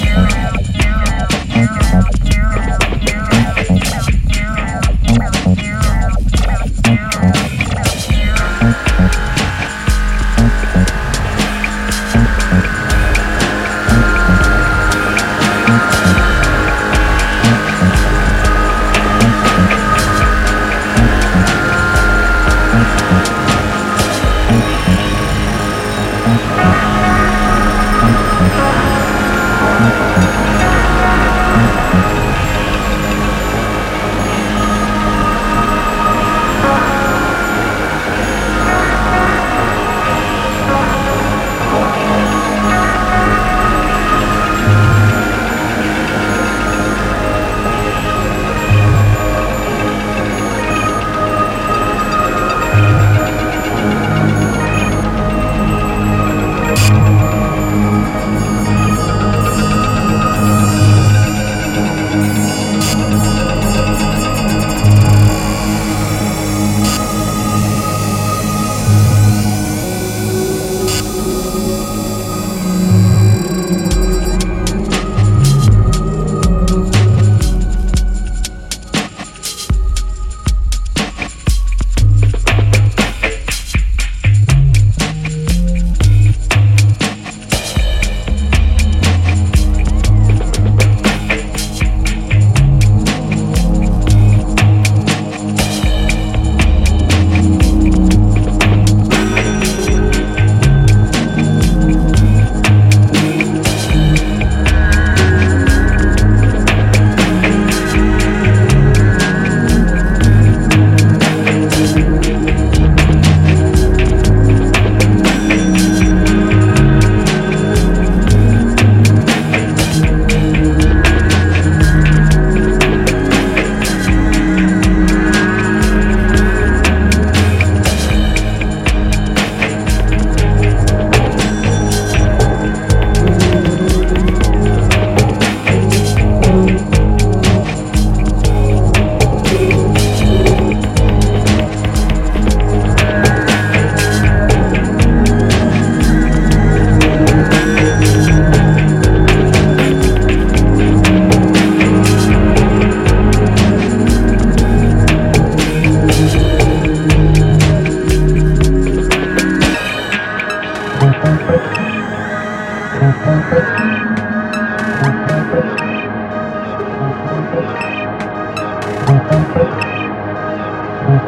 you.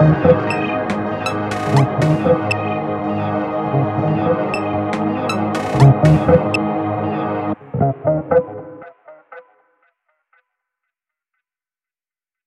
Thank